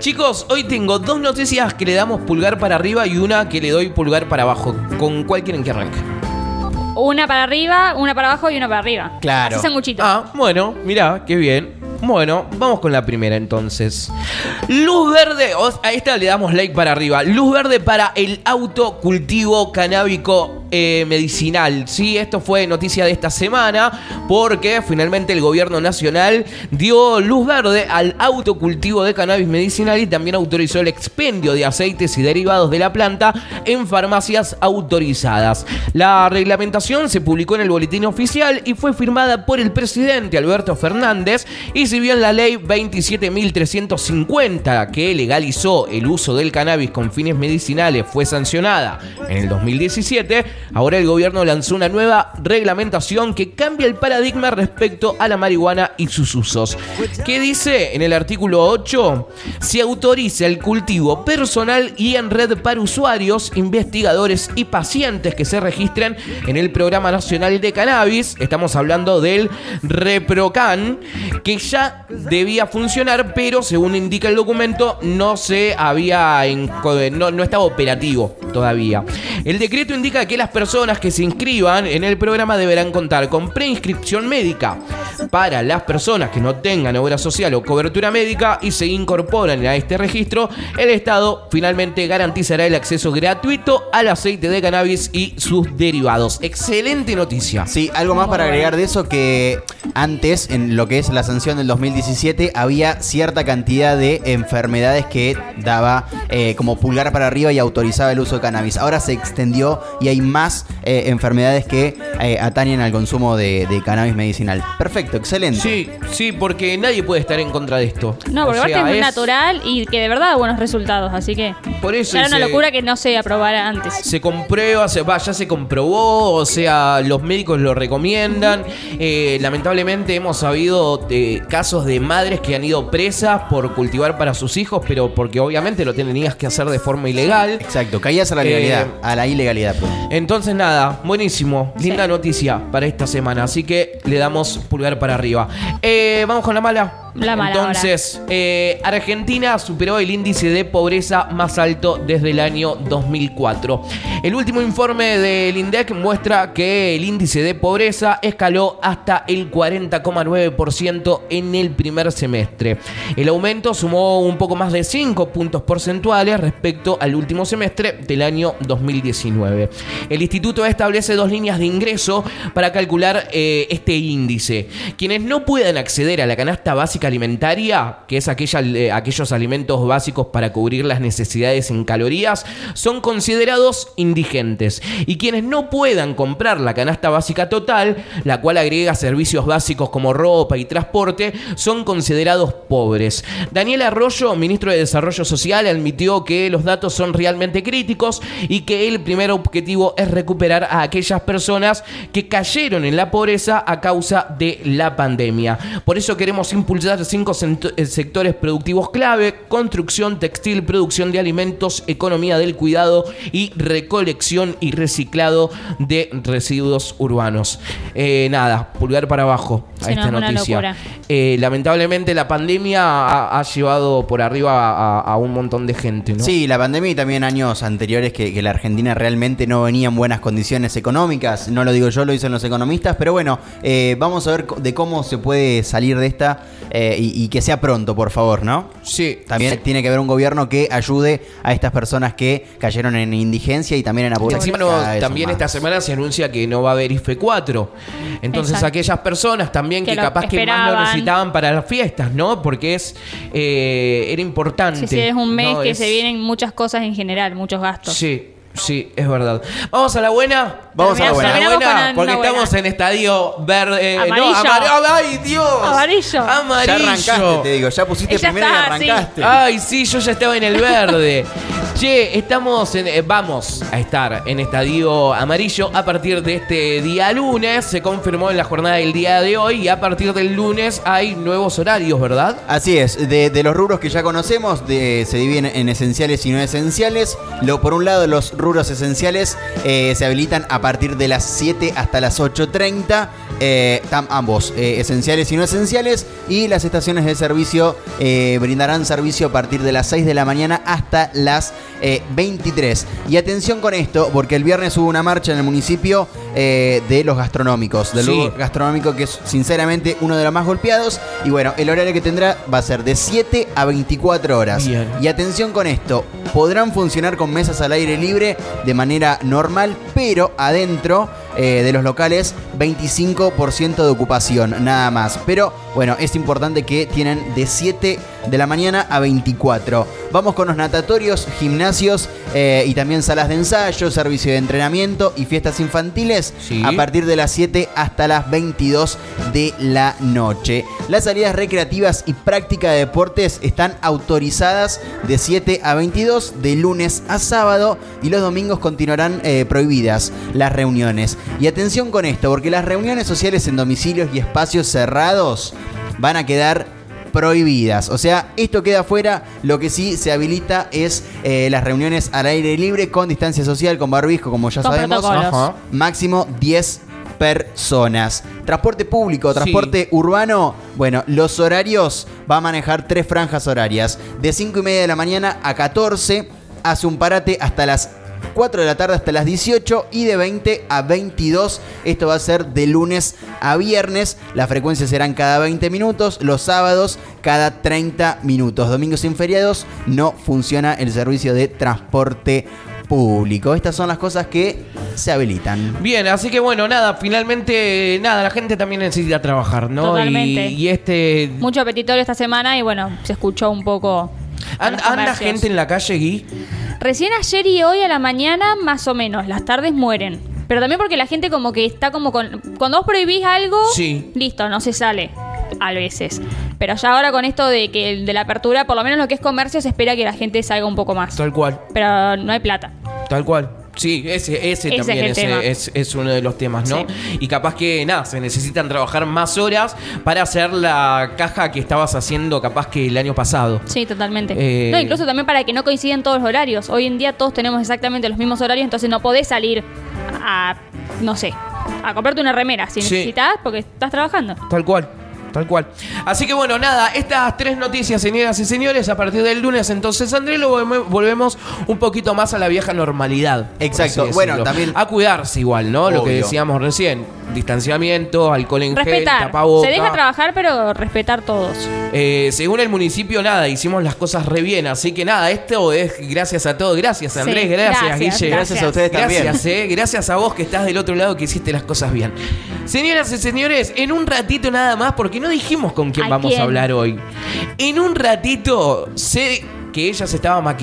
Chicos, hoy tengo dos noticias que le damos pulgar para arriba y una que le doy pulgar para abajo. ¿Con cuál quieren que arranque? Una para arriba, una para abajo y una para arriba. Claro. Así sanguchito. Ah, bueno, mirá, qué bien. Bueno, vamos con la primera entonces. Luz verde, a esta le damos like para arriba. Luz verde para el autocultivo canábico eh, medicinal. Sí, esto fue noticia de esta semana porque finalmente el gobierno nacional dio luz verde al autocultivo de cannabis medicinal y también autorizó el expendio de aceites y derivados de la planta en farmacias autorizadas. La reglamentación se publicó en el boletín oficial y fue firmada por el presidente Alberto Fernández y si bien la ley 27.350 que legalizó el uso del cannabis con fines medicinales fue sancionada en el 2017, ahora el gobierno lanzó una nueva reglamentación que cambia el paradigma respecto a la marihuana y sus usos. ¿Qué dice en el artículo 8? Se autoriza el cultivo personal y en red para usuarios, investigadores y pacientes que se registren en el Programa Nacional de Cannabis. Estamos hablando del ReproCan, que ya debía funcionar, pero según indica el documento, no se había no, no estaba operativo todavía. El decreto indica que las personas que se inscriban en el programa deberán contar con preinscripción médica para las personas que no tengan obra social o cobertura médica y se incorporan a este registro, el Estado finalmente garantizará el acceso gratuito al aceite de cannabis y sus derivados. Excelente noticia. Sí, algo más para agregar de eso que antes, en lo que es la sanción del 2017, había cierta cantidad de enfermedades que daba eh, como pulgar para arriba y autorizaba el uso de cannabis. Ahora se extendió y hay más eh, enfermedades que eh, atañen al consumo de, de cannabis medicinal. Perfecto, excelente. Sí, sí, porque nadie puede estar en contra de esto. No, porque aparte es muy es- natural y que de verdad da buenos resultados, así que Por eso era una se- locura que no se aprobara antes. Se comprueba, se, va, ya se comprobó, o sea, los médicos lo recomiendan. Eh, lamentablemente hemos sabido de casos de madres que han ido presas por cultivar para sus hijos, pero porque obviamente lo tenías que hacer de forma ilegal. Exacto, caías a la Eh, legalidad, a la ilegalidad. perdón. Entonces nada, buenísimo, linda noticia para esta semana, así que le damos pulgar para arriba. Eh, Vamos con la mala. La mala Entonces, eh, Argentina superó el índice de pobreza más alto desde el año 2004. El último informe del INDEC muestra que el índice de pobreza escaló hasta el 40,9% en el primer semestre. El aumento sumó un poco más de 5 puntos porcentuales respecto al último semestre del año 2019. El instituto establece dos líneas de ingreso para calcular eh, este índice. Quienes no puedan acceder a la canasta básica alimentaria, que es aquella, eh, aquellos alimentos básicos para cubrir las necesidades en calorías, son considerados indigentes. Y quienes no puedan comprar la canasta básica total, la cual agrega servicios básicos como ropa y transporte, son considerados pobres. Daniel Arroyo, ministro de Desarrollo Social, admitió que los datos son realmente críticos y que el primer objetivo es recuperar a aquellas personas que cayeron en la pobreza a causa de la pandemia. Por eso queremos impulsar cinco cent- eh, sectores productivos clave, construcción textil, producción de alimentos, economía del cuidado y recolección y reciclado de residuos urbanos. Eh, nada, pulgar para abajo a esta noticia. Eh, lamentablemente la pandemia ha, ha llevado por arriba a, a un montón de gente, ¿no? Sí, la pandemia y también años anteriores que, que la Argentina realmente no venía en buenas condiciones económicas. No lo digo yo, lo dicen los economistas. Pero bueno, eh, vamos a ver de cómo se puede salir de esta eh, y, y que sea pronto, por favor, ¿no? Sí. También tiene que haber un gobierno que ayude a estas personas que cayeron en indigencia y también en pobreza. Encima no- Cada vez también esta semana se anuncia que no va a haber IFE 4. Entonces Exacto. aquellas personas también que, capaz que más lo necesitaban para las fiestas, ¿no? Porque es eh, era importante. Sí, sí, es un mes ¿no? que Es- se vienen muchas cosas en general, muchos gastos. Sí, sí, es verdad. Vamos a la buena. Vamos a la buena. con una porque buena. estamos en estadio verde. eh, Amarillo. No, amarillo. ¡Ay, Dios! Amarillo. Amarillo. Ya arrancaste, te digo, ya pusiste Ya primero y está, sí. arrancaste. Ay, sí, yo ya estaba en el verde. Che, estamos en, eh, vamos a estar en Estadio Amarillo a partir de este día lunes. Se confirmó en la jornada del día de hoy y a partir del lunes hay nuevos horarios, ¿verdad? Así es, de, de los rubros que ya conocemos, de- se dividen en esenciales y no esenciales. Lo, por un lado, los rubros esenciales eh, se habilitan a partir de las 7 hasta las 8.30. eh, tam- ambos, eh, esenciales y no esenciales. Y las estaciones de servicio eh, brindarán servicio a partir de las 6 de la mañana hasta las eh, 23. Y atención con esto, porque el viernes hubo una marcha en el municipio de los gastronómicos, del Sí. gastronómico que es sinceramente uno de los más golpeados. Y bueno, el horario que tendrá va a ser de 7 a 24 horas. Bien. Y atención con esto, podrán funcionar con mesas al aire libre de manera normal, pero adentro eh, de los locales 25% de ocupación, nada más. Pero bueno, es importante que tienen de 7 de la mañana a 24. Vamos con los natatorios, gimnasios eh, y también salas de ensayo, servicio de entrenamiento y fiestas infantiles Sí. a partir de las 7 hasta las 22 de la noche. Las salidas recreativas y práctica de deportes están autorizadas de 7 a 22 de lunes a sábado y los domingos continuarán eh, prohibidas las reuniones. Y atención con esto, porque las reuniones sociales en domicilios y espacios cerrados van a quedar prohibidas. O sea, esto queda fuera. Lo que sí se habilita es eh, las reuniones al aire libre con distancia social, con barbijo, como ya Con sabemos. Ajá. Máximo 10 personas. Transporte público, transporte urbano. Bueno, los horarios va a manejar tres franjas horarias. De 5 y media de la mañana a 14. Hace un parate hasta las 4 de la tarde hasta las 18 y de 20 a 22. Esto va a ser de lunes a viernes. Las frecuencias serán cada 20 minutos. Los sábados cada 30 minutos. Domingos y feriados no funciona el servicio de transporte público. Estas son las cosas que se habilitan. Bien, así que bueno, nada, finalmente, nada, la gente también necesita trabajar, ¿no? Totalmente. Y, y este... Mucho petitorio esta semana y bueno, se escuchó un poco. anda gente en la calle, Gui. Recién ayer y hoy a la mañana, más o menos. Las tardes mueren. Pero también porque la gente como que está como con... Cuando vos prohibís algo, Sí. listo, no se sale. A veces. Pero ya ahora con esto de que de la apertura, por lo menos lo que es comercio, se espera que la gente salga un poco más. Tal cual, Pero no hay plata. tal cual. Sí, ese, ese, Ese es también es, tema. es- es uno de los temas, ¿no? Y capaz que, nada, se necesitan trabajar más horas para hacer la caja que estabas haciendo capaz que el año pasado. Sí, totalmente. Eh, No, incluso también para que no coinciden todos los horarios. Hoy en día todos tenemos exactamente los mismos horarios, entonces no podés salir a, no sé, a comprarte una remera si Sí. necesitas porque estás trabajando. Tal cual. Tal cual. Así que bueno, nada, estas tres noticias, señoras y señores, a partir del lunes, entonces, André, lo volvemos- un poquito más a la vieja normalidad. Exacto. Bueno, también- A cuidarse igual, ¿no? Lo que decíamos recién. Distanciamiento, alcohol en gel, Respetar. tapaboca. Se deja trabajar, pero respetar todos. Eh, según el municipio, nada, hicimos las cosas re bien. Así que nada, esto es gracias a todos. Gracias, Sí, Andrés. gracias, gracias, Guille. Gracias a ustedes también. Gracias, eh. Gracias a vos que estás del otro lado que hiciste las cosas bien. Señoras y señores, en un ratito nada más, porque no dijimos con quién ¿A vamos quién? a hablar hoy. En un ratito sé que ella se estaba maquillando.